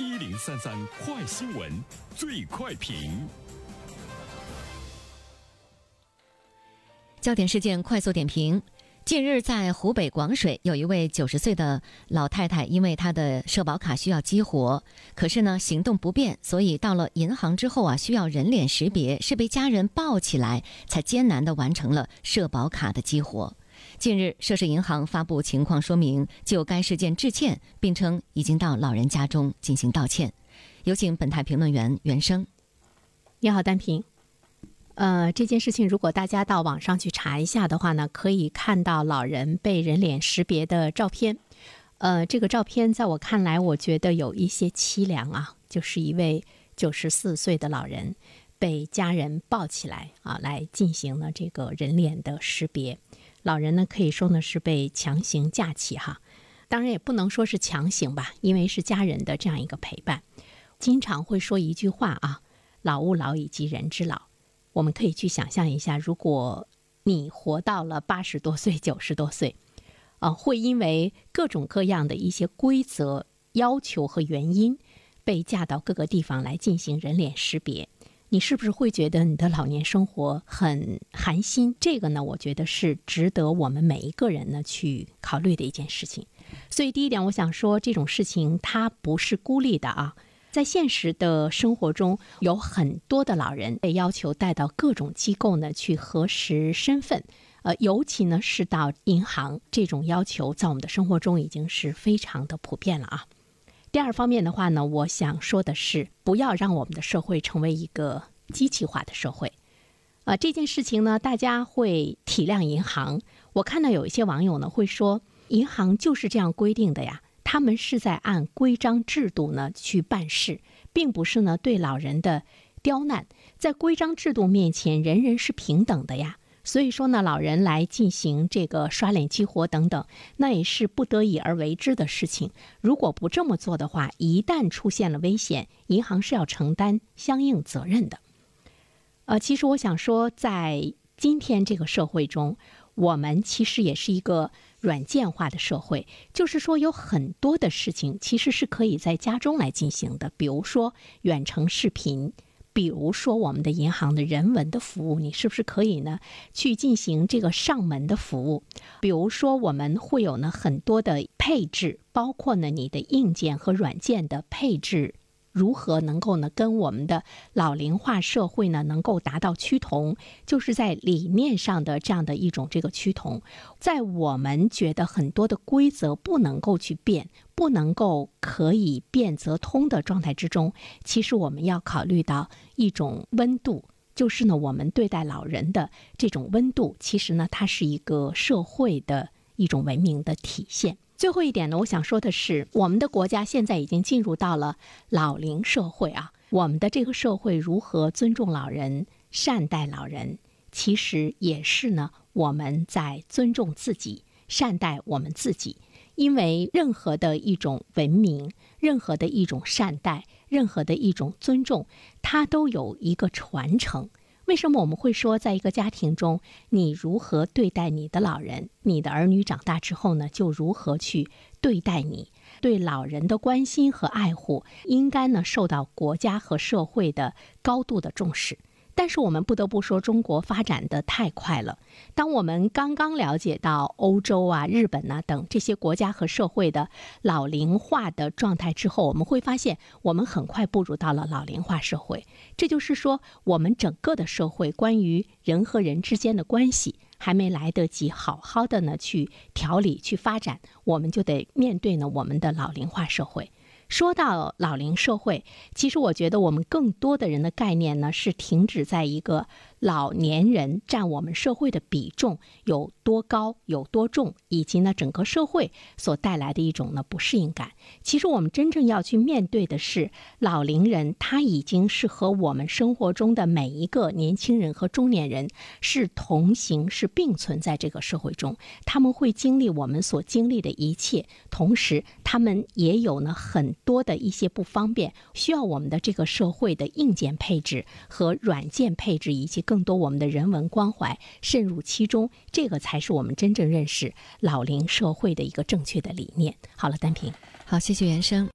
一零三三快新闻，最快评。焦点事件快速点评：近日，在湖北广水，有一位九十岁的老太太，因为她的社保卡需要激活，可是呢行动不便，所以到了银行之后啊，需要人脸识别，是被家人抱起来才艰难的完成了社保卡的激活。近日，涉事银行发布情况说明，就该事件致歉，并称已经到老人家中进行道歉。有请本台评论员袁生。你好，单平。呃，这件事情如果大家到网上去查一下的话呢，可以看到老人被人脸识别的照片。呃，这个照片在我看来，我觉得有一些凄凉啊，就是一位九十四岁的老人被家人抱起来啊，来进行了这个人脸的识别。老人呢，可以说呢是被强行架起哈，当然也不能说是强行吧，因为是家人的这样一个陪伴。经常会说一句话啊，“老吾老以及人之老”。我们可以去想象一下，如果你活到了八十多岁、九十多岁，啊，会因为各种各样的一些规则要求和原因，被架到各个地方来进行人脸识别，你是不是会觉得你的老年生活很寒心？这个呢，我觉得是值得我们每一个人呢去考虑的一件事情。所以，第一点，我想说，这种事情它不是孤立的啊。在现实的生活中，有很多的老人被要求带到各种机构呢去核实身份，呃，尤其呢是到银行，这种要求在我们的生活中已经是非常的普遍了啊。第二方面的话呢，我想说的是，不要让我们的社会成为一个机器化的社会。啊，这件事情呢，大家会体谅银行。我看到有一些网友呢会说，银行就是这样规定的呀。他们是在按规章制度呢去办事，并不是呢对老人的刁难。在规章制度面前，人人是平等的呀。所以说呢，老人来进行这个刷脸激活等等，那也是不得已而为之的事情。如果不这么做的话，一旦出现了危险，银行是要承担相应责任的。呃，其实我想说，在今天这个社会中，我们其实也是一个。软件化的社会，就是说有很多的事情其实是可以在家中来进行的，比如说远程视频，比如说我们的银行的人文的服务，你是不是可以呢去进行这个上门的服务？比如说我们会有呢很多的配置，包括呢你的硬件和软件的配置。如何能够呢跟我们的老龄化社会呢能够达到趋同，就是在理念上的这样的一种这个趋同，在我们觉得很多的规则不能够去变，不能够可以变则通的状态之中，其实我们要考虑到一种温度，就是呢我们对待老人的这种温度，其实呢它是一个社会的一种文明的体现。最后一点呢，我想说的是，我们的国家现在已经进入到了老龄社会啊。我们的这个社会如何尊重老人、善待老人，其实也是呢我们在尊重自己、善待我们自己。因为任何的一种文明、任何的一种善待、任何的一种尊重，它都有一个传承。为什么我们会说，在一个家庭中，你如何对待你的老人，你的儿女长大之后呢，就如何去对待你？对老人的关心和爱护，应该呢受到国家和社会的高度的重视。但是我们不得不说，中国发展的太快了。当我们刚刚了解到欧洲啊、日本呐等这些国家和社会的老龄化的状态之后，我们会发现，我们很快步入到了老龄化社会。这就是说，我们整个的社会关于人和人之间的关系，还没来得及好好的呢去调理、去发展，我们就得面对呢我们的老龄化社会。说到老龄社会，其实我觉得我们更多的人的概念呢，是停止在一个。老年人占我们社会的比重有多高、有多重，以及呢整个社会所带来的一种呢不适应感。其实我们真正要去面对的是，老龄人他已经是和我们生活中的每一个年轻人和中年人是同行、是并存在这个社会中。他们会经历我们所经历的一切，同时他们也有呢很多的一些不方便，需要我们的这个社会的硬件配置和软件配置以及。更多我们的人文关怀渗入其中，这个才是我们真正认识老龄社会的一个正确的理念。好了，单平，好，谢谢袁生。